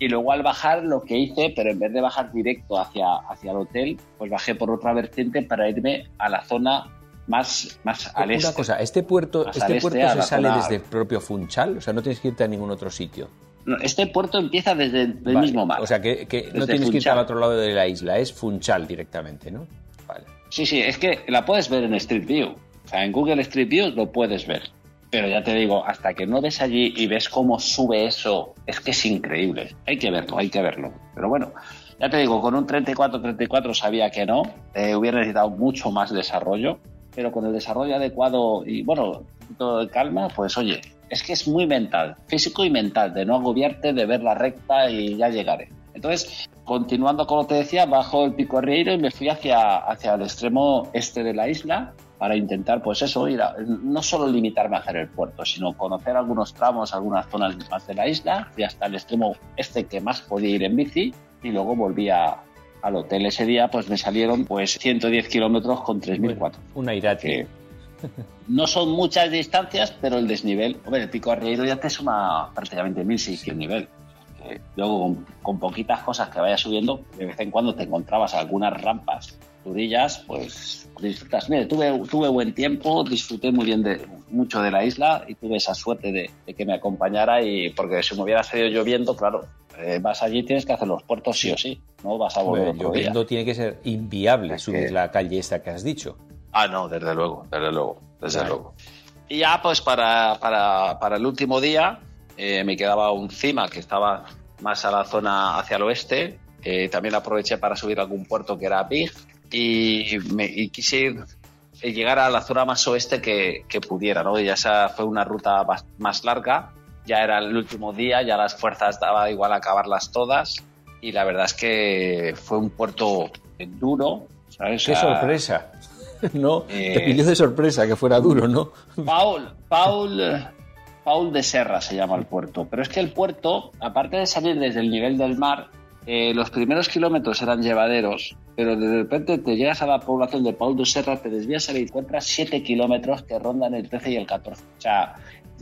Y luego al bajar lo que hice, pero en vez de bajar directo hacia, hacia el hotel, pues bajé por otra vertiente para irme a la zona más, más al este. Una cosa, ¿este puerto, Más este puerto este, a se sale zona- desde el propio Funchal? O sea, no tienes que irte a ningún otro sitio. No, Este puerto empieza desde el Vale. mismo mar. O sea, que, que no tienes que irte al otro lado de la isla, es Funchal directamente, ¿no? Vale. Sí, sí, es que la puedes ver en Street View. O sea, en Google Street View lo puedes ver. Pero ya te digo, hasta que no ves allí y ves cómo sube eso, es que es increíble. Hay que verlo, hay que verlo. Pero bueno, ya te digo, con un 34-34 sabía que no. eh, hubiera necesitado mucho más desarrollo. Pero con el desarrollo adecuado y, bueno, poquito de calma, pues oye, es que es muy mental, físico y mental, de no agobiarte, de ver la recta y ya llegaré. Entonces, continuando como te decía, bajo el Pico Arrieiro y me fui hacia, hacia el extremo este de la isla para intentar, pues eso, ir a- no solo limitarme a hacer el puerto, sino conocer algunos tramos, algunas zonas más de la isla. Fui hasta el extremo este que más podía ir en bici y luego volví a- al hotel. Ese día, pues me salieron pues 110 kilómetros con 3.004 Un airate. que no son muchas distancias, pero el desnivel, hombre, el pico Arriero ya te suma prácticamente 1600 nivel. Luego, con, con poquitas cosas que vayas subiendo, de vez en cuando te encontrabas algunas rampas durillas, pues disfrutas. Mire, tuve, tuve buen tiempo, disfruté muy bien de mucho de la isla y tuve esa suerte de, de que me acompañara y porque si me hubiera salido lloviendo, claro, eh, vas allí tienes que hacer los puertos sí o sí, no vas a volver Hombre, otro día. lloviendo tiene que ser inviable Es subir que- la calle esta que has dicho. Ah, no, desde luego, desde luego, desde Vale. luego. Y ya, pues para, para, para el último día, eh, me quedaba un cima que estaba más a la zona hacia el oeste. Eh, también aproveché para subir a algún puerto que era Big y, me, y quise ir, eh, llegar a la zona más oeste que, que pudiera, ¿no? Y esa fue una ruta bas- más larga. Ya era el último día, ya las fuerzas daba igual acabarlas todas. Y la verdad es que fue un puerto duro. ¿sabes? ¡Qué O sea, sorpresa! No, Eh, te pidió de sorpresa que fuera duro, ¿no? Paul, Paul, Paul de Serra se llama el puerto. Pero es que el puerto, aparte de salir desde el nivel del mar, eh, los primeros kilómetros eran llevaderos, pero de repente te llegas a la población de Paul de Serra, te desvías y encuentras 7 kilómetros que rondan el 13 y el 14. O sea,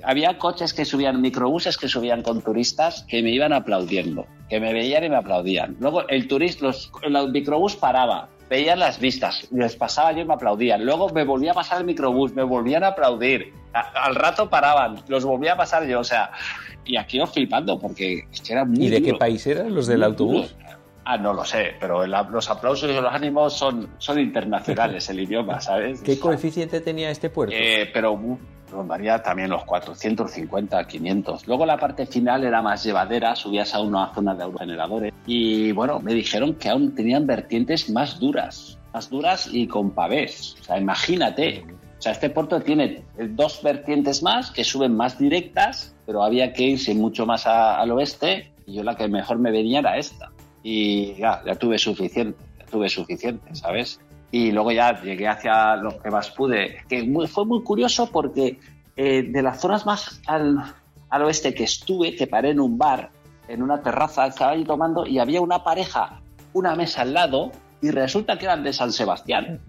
había coches que subían, microbuses que subían con turistas que me iban aplaudiendo, que me veían y me aplaudían. Luego el turista, los, el microbús paraba, veían las vistas, les pasaba yo y me aplaudían. Luego me volvía a pasar el microbús, me volvían a aplaudir. A- al rato paraban, los volvía a pasar yo, o sea, y aquí yo flipando porque era muy ¿Y de qué país eran los del Muy autobús? duro. Ah, no lo sé, pero el- los aplausos y los ánimos son, son internacionales, el idioma, ¿sabes? ¿Qué O sea, coeficiente tenía este puerto? eh, pero rondaría también los 450, 500. Luego la parte final era más llevadera, subías a una zona de autogeneradores y bueno, me dijeron que aún tenían vertientes más duras, más duras y con pavés. O sea, imagínate. O sea, este puerto tiene dos vertientes más que suben más directas, pero había que irse mucho más al oeste y yo la que mejor me venía era esta. Y ya, ya tuve suficiente, ya tuve suficiente, ¿sabes? Y luego ya llegué hacia lo que más pude, que fue muy curioso porque eh, de las zonas más al, al, oeste que estuve, que paré en un bar, en una terraza, estaba ahí tomando y había una pareja, una mesa al lado, y resulta que eran de San Sebastián,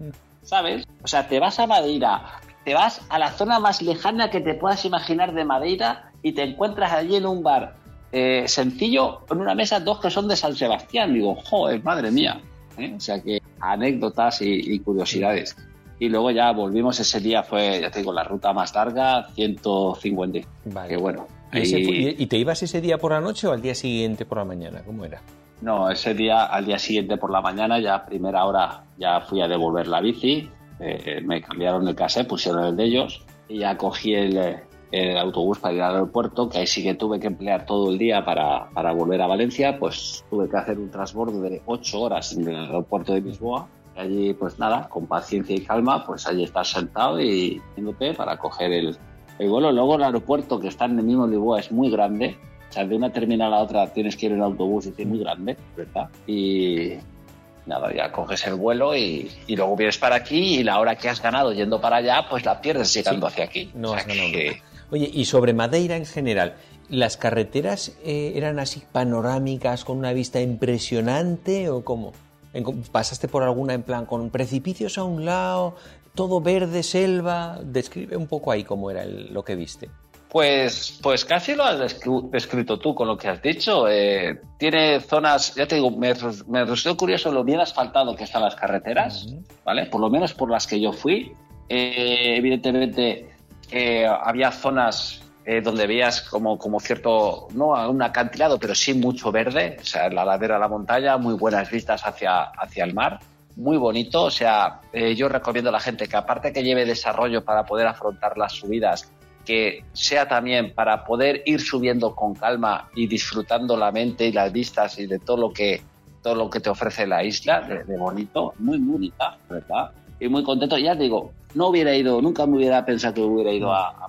¿sabes? O sea, te vas a Madeira, te vas a la zona más lejana que te puedas imaginar de Madeira y te encuentras allí en un bar eh, sencillo, con una mesa, dos que son de San Sebastián. Digo, joder, madre mía. ¿eh? O sea que anécdotas y, curiosidades. Y luego ya volvimos ese día, fue, ya te digo, la ruta más larga, 150. Vale. Que bueno. ¿Y te ibas ese día por la noche o al día siguiente por la mañana? ¿Cómo era? No, ese día, al día siguiente por la mañana, ya a primera hora, ya fui a devolver la bici, eh, me cambiaron el casé, pusieron el de ellos y ya cogí el, el autobús para ir al aeropuerto, que ahí sí que tuve que emplear todo el día para, para volver a Valencia, pues tuve que hacer un transbordo de ocho horas en el aeropuerto de Lisboa. Y allí, pues nada, con paciencia y calma, pues allí estás sentado y yéndote para coger el, el vuelo. Luego el aeropuerto que está en el mismo Lisboa es muy grande, o sea, de una terminal a la otra tienes que ir en autobús y es muy grande, ¿verdad? Y nada, ya coges el vuelo y, y, luego vienes para aquí y la hora que has ganado yendo para allá, pues la pierdes llegando hacia aquí. No has ganado. Oye, y sobre Madeira en general, ¿las carreteras eh, eran así panorámicas con una vista impresionante o cómo? ¿Pasaste por alguna en plan con precipicios a un lado, todo verde, selva? Describe un poco ahí cómo era lo que viste. Pues, pues casi lo has descrito tú con lo que has dicho. Eh, tiene zonas, ya te digo, me, me, resultó curioso lo bien asfaltado que están las carreteras, ¿vale? Por lo menos por las que yo fui. Eh, evidentemente, eh, había zonas eh, donde veías como, como cierto, no un acantilado, pero sí mucho verde, o sea, la ladera de la montaña, muy buenas vistas hacia, hacia el mar, muy bonito, o sea, eh, yo recomiendo a la gente que aparte que lleve desarrollo para poder afrontar las subidas, que sea también para poder ir subiendo con calma y disfrutando la mente y las vistas y de todo lo que todo lo que te ofrece la isla de, de bonito, muy bonita, ¿verdad? Y muy contento. Ya digo, no hubiera ido, nunca me hubiera pensado que hubiera ido a,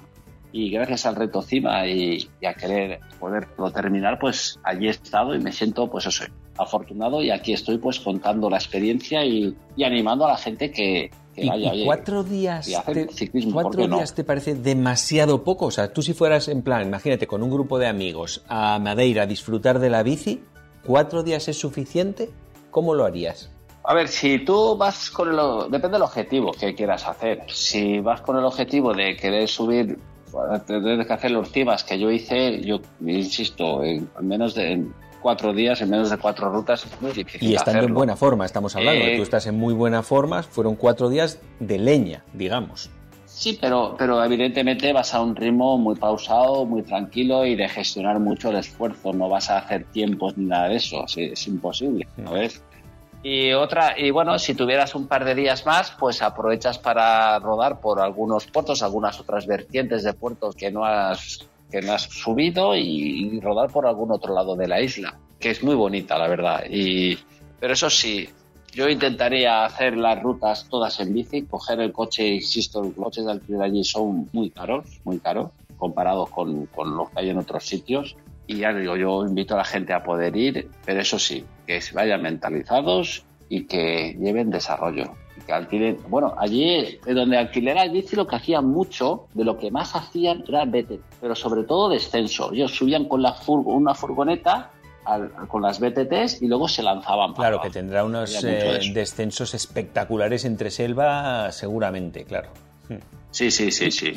y gracias al reto CIMA y, a querer poderlo terminar, pues allí he estado y me siento, pues eso, afortunado y aquí estoy pues contando la experiencia y, animando a la gente que, vaya. Y cuatro días, te, cuatro días te parece demasiado poco. O sea, tú si fueras en plan, imagínate, con un grupo de amigos a Madeira a disfrutar de la bici, ¿cuatro días es suficiente? ¿Cómo lo harías? A ver, si tú vas con el... Depende del objetivo que quieras hacer. Si vas con el objetivo de querer subir, tienes que hacer los cimas que yo hice, yo insisto, en menos de cuatro días, en menos de cuatro rutas, es muy difícil. Y estando en buena forma, estamos hablando. tú eh, estás en muy buena forma, fueron cuatro días de leña, digamos. Sí, pero, pero evidentemente vas a un ritmo muy pausado, muy tranquilo y de gestionar mucho el esfuerzo. No vas a hacer tiempos ni nada de eso. Es, es imposible, ¿no ves? Y otra, y bueno, si tuvieras un par de días más, pues aprovechas para rodar por algunos puertos, algunas otras vertientes de puertos que no has, que no has subido y, rodar por algún otro lado de la isla, que es muy bonita, la verdad. Y, pero eso sí, yo intentaría hacer las rutas todas en bici, coger el coche, insisto, los coches de alquiler allí son muy caros, muy caros, comparados con, con los que hay en otros sitios. Y ya digo, yo invito a la gente a poder ir, pero eso sí, que se vayan mentalizados y que lleven desarrollo. que alquilen. Bueno, allí, donde alquiler bici, lo que hacían mucho, de lo que más hacían era BT, pero sobre todo descenso. Ellos subían con la una furgoneta con las BTTs y luego se lanzaban. Para claro, que tendrá unos eh, descensos espectaculares entre selva, seguramente, claro. Sí, sí, sí, sí.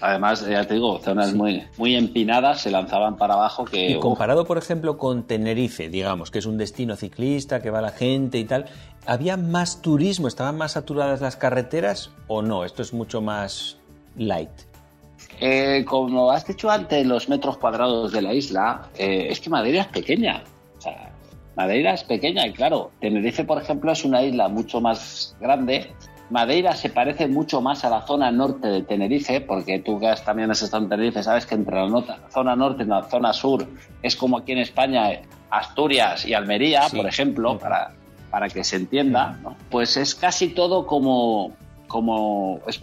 Además, ya te digo, zonas muy, muy empinadas se lanzaban para abajo que... Y comparado, por ejemplo, con Tenerife, digamos, que es un destino ciclista, que va la gente y tal, ¿había más turismo? ¿Estaban más saturadas las carreteras o no? Esto es mucho más light. Eh, como has dicho antes, los metros cuadrados de la isla, eh, es que Madeira es pequeña. O sea, Madeira es pequeña y claro, Tenerife, por ejemplo, es una isla mucho más grande Madeira se parece mucho más a la zona norte de Tenerife, porque tú que también has estado en Tenerife, sabes que entre la zona norte y la zona sur es como aquí en España, Asturias y Almería, por ejemplo, para, para que se entienda, pues es casi todo como, como es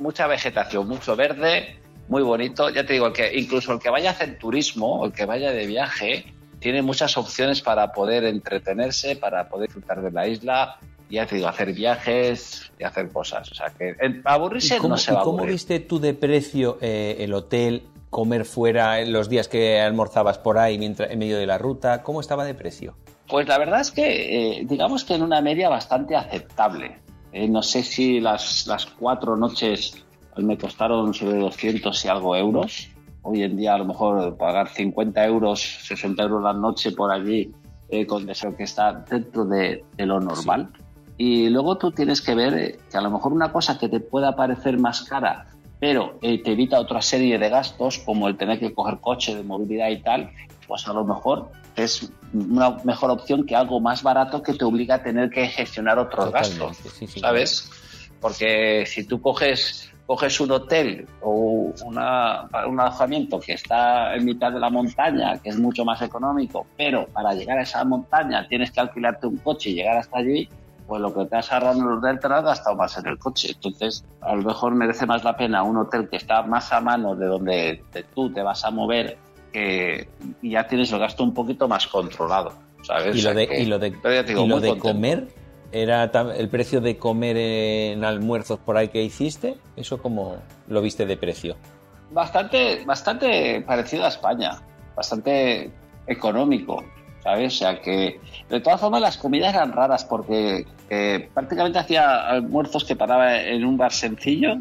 mucha vegetación, mucho verde, muy bonito. Ya te digo, que incluso el que vaya a hacer turismo, el que vaya de viaje, tiene muchas opciones para poder entretenerse, para poder disfrutar de la isla, ya te digo, hacer viajes y hacer cosas. O sea, que aburrirse no se va ¿y cómo viste tú de precio eh, el hotel, comer fuera en los días que almorzabas por ahí mientras, en medio de la ruta? ¿Cómo estaba de precio? Pues la verdad es que, eh, digamos que en una media bastante aceptable. Eh, no sé si las, las cuatro noches me costaron sobre 200 y algo euros. Hoy en día a lo mejor pagar 50 euros, 60 euros la noche por allí eh, con deseo que está dentro de, lo normal. Y luego tú tienes que ver eh, que a lo mejor una cosa que te pueda parecer más cara, pero eh, te evita otra serie de gastos, como el tener que coger coche de movilidad y tal, pues a lo mejor es una mejor opción que algo más barato que te obliga a tener que gestionar otros gastos, ¿sabes? Porque si tú coges coges un hotel o una, un alojamiento que está en mitad de la montaña, que es mucho más económico, pero para llegar a esa montaña tienes que alquilarte un coche y llegar hasta allí, pues lo que te has ahorrado en el hotel te lo has gastado más en el coche. Entonces, a lo mejor merece más la pena un hotel que está más a mano de donde tú te vas a mover que, y ya tienes el gasto un poquito más controlado. ¿sabes? Y lo de, y lo de, y lo de comer, ¿Era el precio de comer en almuerzos por ahí que hiciste? ¿Eso cómo lo viste de precio? Bastante, bastante parecido a España, bastante económico, O sea que, de todas formas, las comidas eran raras porque eh, prácticamente hacía almuerzos que paraba en un bar sencillo,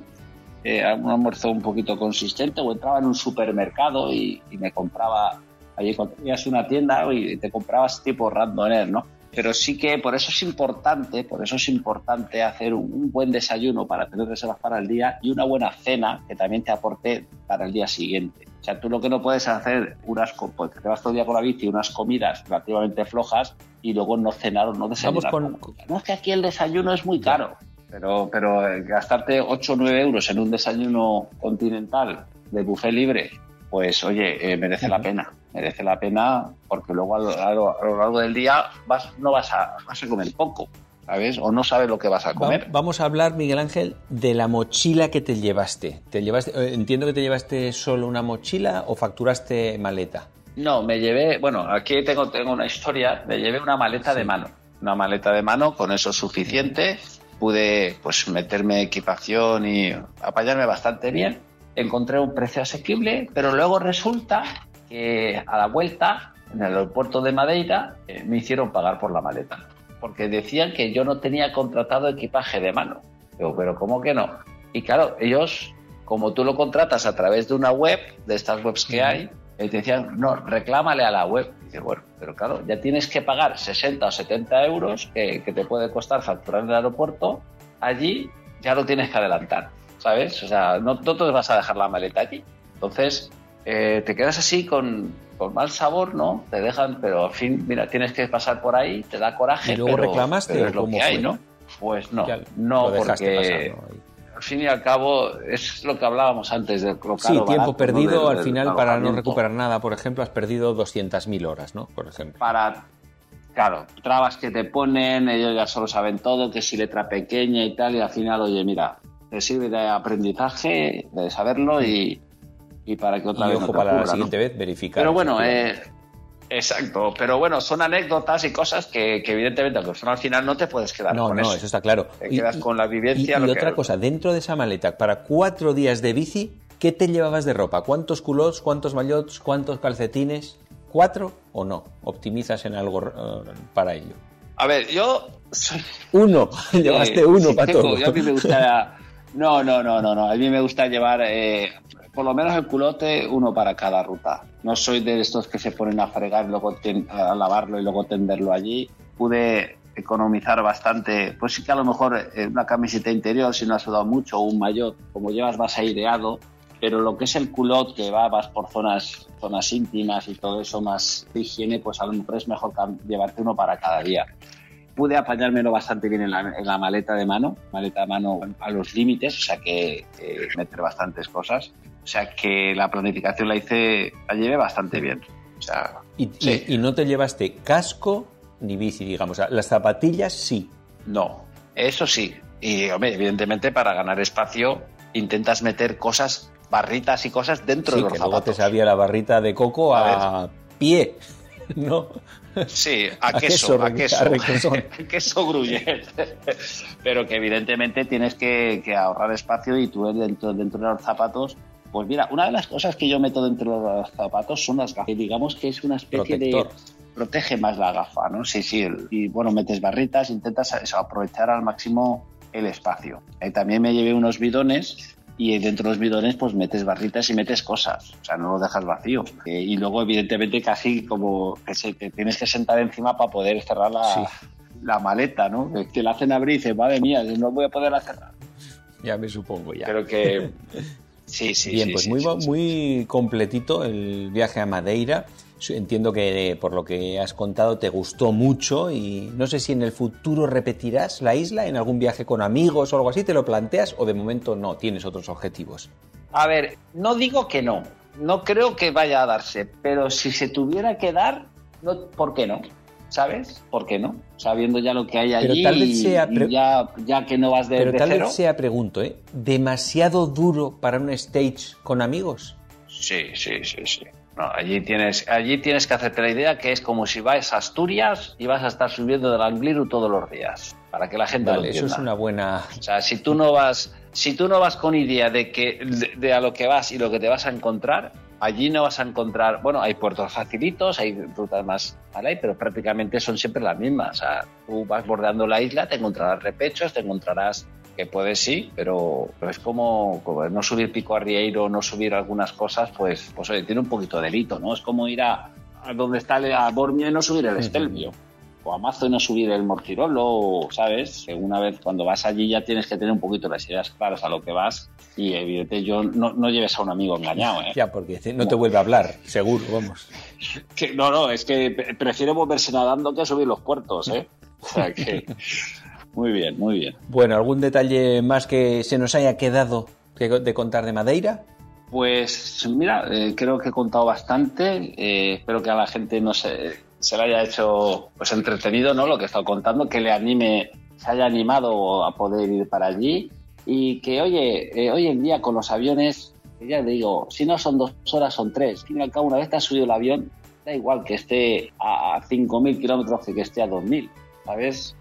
eh, un almuerzo un poquito consistente, o entraba en un supermercado y, me compraba, allí cuando una tienda y te comprabas tipo randoner, ¿no? Pero sí que por eso es importante, por eso es importante hacer un, buen desayuno para tener reservas para el día y una buena cena que también te aporte para el día siguiente. O sea, tú lo que no puedes hacer unas pues te vas todo el día con la bici, unas comidas relativamente flojas y luego no cenar o no desayunar. Con... No es que aquí el desayuno es muy caro, pero, pero eh, gastarte 8 o 9 euros en un desayuno continental de buffet libre, pues oye, eh, merece la pena merece la pena porque luego a lo, largo del día vas, no vas a, vas a comer poco, ¿sabes? O no sabes lo que vas a comer. Vamos a hablar, Miguel Ángel, de la mochila que te llevaste. ¿Te llevaste eh, entiendo que te llevaste solo una mochila o facturaste maleta. No, me llevé, bueno, aquí tengo, tengo una historia, me llevé una maleta de mano. Una maleta de mano, con eso suficiente. Pude pues meterme equipación y apañarme bastante bien. Encontré un precio asequible, pero luego resulta que a la vuelta, en el aeropuerto de Madeira, eh, me hicieron pagar por la maleta. Porque decían que yo no tenía contratado equipaje de mano. Digo, pero ¿cómo que no? Y claro, ellos, como tú lo contratas a través de una web, de estas webs que hay, eh, te decían, no, reclámale a la web. Y dice, bueno, pero claro, ya tienes que pagar 60 o 70 euros que, te puede costar facturar en el aeropuerto. Allí ya lo tienes que adelantar, ¿sabes? O sea, no, no te vas a dejar la maleta allí. Entonces, eh, te quedas así con, mal sabor, ¿no? Te dejan, pero al fin, mira, tienes que pasar por ahí, te da coraje. ¿Y luego reclamaste es lo que hay, ¿no? Pues no, no, porque al fin y al cabo es lo que hablábamos antes del Sí, tiempo perdido al final para no recuperar nada, por ejemplo, has perdido 200.000 horas, ¿no? Por ejemplo. Para, claro, trabas que te ponen, ellos ya solo saben todo, que si letra pequeña y tal, y al final, oye, mira, te sirve de aprendizaje, de saberlo y y para que otra vez para la siguiente vez verificar. Pero bueno, eh, exacto. Pero bueno, son anécdotas y cosas que, evidentemente, al final no te puedes quedar con no, eso. eso está claro. Te quedas con la vivencia. Y, otra cosa, dentro de esa maleta, para cuatro días de bici, ¿qué te llevabas de ropa? ¿Cuántos culots, cuántos maillots, cuántos calcetines? ¿Cuatro o no? ¿Optimizas en algo eh, para ello? A ver, yo Uno, llevaste uno para todo. a mí me gusta... No, no, no, no, no. A mí me gusta llevar eh, por lo menos el culote, uno para cada ruta. No soy de estos que se ponen a fregar, luego a lavarlo y luego tenderlo allí. Pude economizar bastante, pues sí que a lo mejor eh, una camiseta interior si no has sudado mucho o un maillot, como llevas más aireado, pero lo que es el culot que va vas por zonas zonas íntimas y todo eso más de higiene, pues a lo mejor es mejor llevarte uno para cada día pude apañármelo bastante bien en la, maleta de mano, maleta de mano a los límites, o sea que meter bastantes cosas. O sea que la planificación la hice, la llevé bastante bien. O sea, y, no te llevaste casco ni bici, digamos. Las zapatillas sí. No, eso sí. Y, hombre, evidentemente para ganar espacio intentas meter cosas, barritas y cosas dentro de los que zapatos. Luego te sabía la barrita de coco a, pie. ¿no? Sí, a queso, a queso, a queso gruyere. Pero que evidentemente tienes que, ahorrar espacio y tú dentro, dentro de los zapatos pues mira, una de las cosas que yo meto dentro de los zapatos son las gafas. Digamos que es una especie de protege más la gafa, ¿no? Sí, sí. Y bueno, metes barritas, intentas aprovechar al máximo el espacio. Y también me llevé unos bidones y dentro de los bidones pues metes barritas y metes cosas, o sea, no lo dejas vacío. Eh, y luego evidentemente casi como que, se, tienes que sentar encima para poder cerrar la, maleta, ¿no? Que la hacen abrir y dices, madre mía, no voy a poder cerrar. Ya me supongo ya. Pero que... Sí, sí, Bien, pues muy, muy completito el viaje a Madeira. Entiendo que por lo que has contado te gustó mucho y no sé si en el futuro repetirás la isla en algún viaje con amigos o algo así, ¿te lo planteas o de momento no, tienes otros objetivos? A ver, no digo que no, no creo que vaya a darse, pero si se tuviera que dar, no, ¿por qué no? ¿Sabes? ¿Por qué no? Sabiendo ya lo que hay allí tal vez sea ya, ya, que no vas de Pero tal vez sea, pregunto, ¿eh? ¿demasiado duro para un stage con amigos? Sí, sí, sí, sí. No, allí tienes, allí tienes que hacerte la idea que es como si vas a Asturias y vas a estar subiendo del Angliru todos los días, para que la gente lo entienda. Eso es una buena. O sea, si tú no vas, si tú no vas con idea de que de, a lo que vas y lo que te vas a encontrar, allí no vas a encontrar, bueno, hay puertos facilitos, hay rutas más ¿vale? pero prácticamente son siempre las mismas. O sea, tú vas bordeando la isla, te encontrarás repechos, te encontrarás que puedes sí, pero, es como, no subir Pico Arrieiro, no subir algunas cosas, pues, pues oye, tiene un poquito de delito, ¿no? Es como ir a, donde está el, a Bormio y no subir el Estelvio. O a Mazo y no subir el Mortirolo, ¿sabes? Que una vez cuando vas allí ya tienes que tener un poquito las ideas claras a lo que vas y evidentemente yo no, no lleves a un amigo engañado, ¿eh? Ya, porque no te vuelve a hablar, seguro, vamos. Que, no, no, es que prefiero volverse nadando que subir los puertos, ¿eh? O sea que... Muy bien, muy bien. Bueno, ¿algún detalle más que se nos haya quedado de contar de Madeira? Pues mira, eh, creo que he contado bastante. Eh, espero que a la gente no se, se le haya hecho pues entretenido, ¿no? Lo que he estado contando, que le anime, se haya animado a poder ir para allí y que oye, eh, hoy en día con los aviones, ya digo, si no son dos horas son tres. Al fin y al cabo, una vez te has subido el avión, da igual que esté a 5.000 kilómetros que que esté a 2.000, ¿sabes?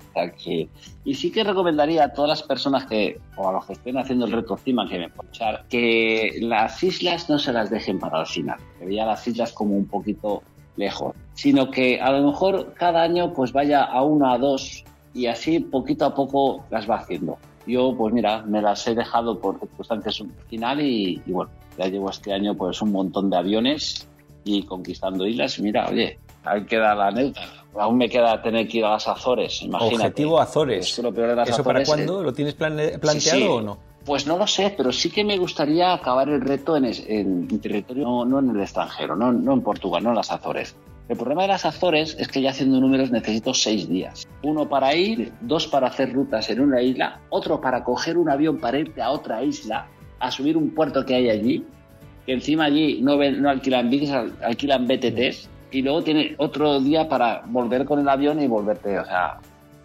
y sí que recomendaría a todas las personas que, o a los que estén haciendo el reto encima que me escuchar, que las islas no se las dejen para el final, que vean las islas como un poquito lejos, sino que a lo mejor cada año pues vaya a una a dos y así poquito a poco las va haciendo. Yo pues mira, me las he dejado por circunstancias final y, y bueno, ya llevo este año pues un montón de aviones y conquistando islas. Mira, oye, ahí queda la anécdota aún me queda tener que ir a las Azores, imagínate. Objetivo Azores. ¿Eso para cuándo? ¿Lo tienes planteado o no? Pues no lo sé, pero sí que me gustaría acabar el reto en, en, territorio, no, en el extranjero, no, no en Portugal, no en las Azores. El problema de las Azores es que ya haciendo números necesito seis días. Uno para ir, dos para hacer rutas en una isla, otro para coger un avión para irte a otra isla, a subir un puerto que hay allí, que encima allí no, no alquilan bicis, alquilan BTTs y luego tiene otro día para volver con el avión y volverte. O sea,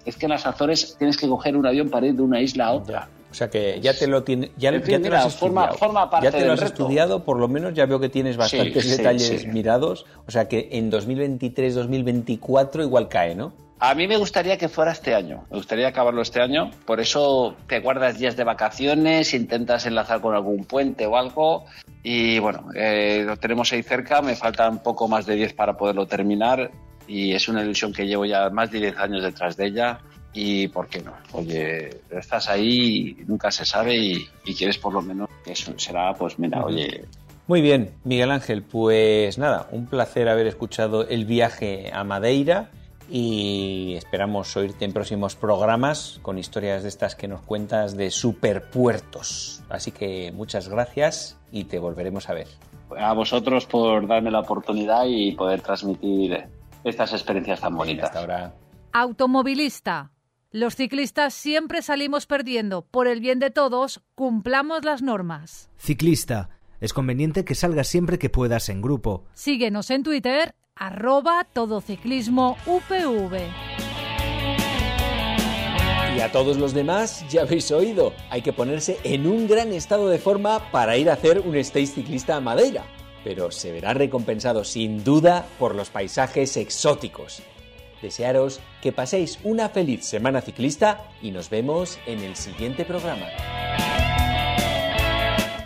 es que en las Azores tienes que coger un avión para ir de una isla a otra. O sea que ya te lo tiene, ya, te lo has estudiado. ya te lo has estudiado, por lo menos ya veo que tienes bastantes detalles mirados. O sea que en 2023, 2024 igual cae, ¿no? A mí me gustaría que fuera este año. Me gustaría acabarlo este año. Por eso te guardas días de vacaciones, intentas enlazar con algún puente o algo. Y bueno, eh, lo tenemos ahí cerca. Me faltan poco más de 10 para poderlo terminar. Y es una ilusión que llevo ya más de 10 años detrás de ella. Y por qué no. Oye, estás ahí, nunca se sabe y, quieres por lo menos que eso será, pues mira, oye, muy bien, Miguel Ángel, pues nada, un placer haber escuchado el viaje a Madeira y esperamos oírte en próximos programas con historias de estas que nos cuentas de superpuertos. Así que muchas gracias y te volveremos a ver. A vosotros por darme la oportunidad y poder transmitir estas experiencias tan bonitas. Hasta ahora. Automovilista. Los ciclistas siempre salimos perdiendo. Por el bien de todos, cumplamos las normas. Ciclista. Es conveniente que salgas siempre que puedas en grupo. Síguenos en Twitter arroba todociclismo UPV. Y a todos los demás ya habéis oído, hay que ponerse en un gran estado de forma para ir a hacer un stage ciclista a Madeira. pero se verá recompensado sin duda por los paisajes exóticos. Desearos que paséis una feliz semana ciclista y nos vemos en el siguiente programa.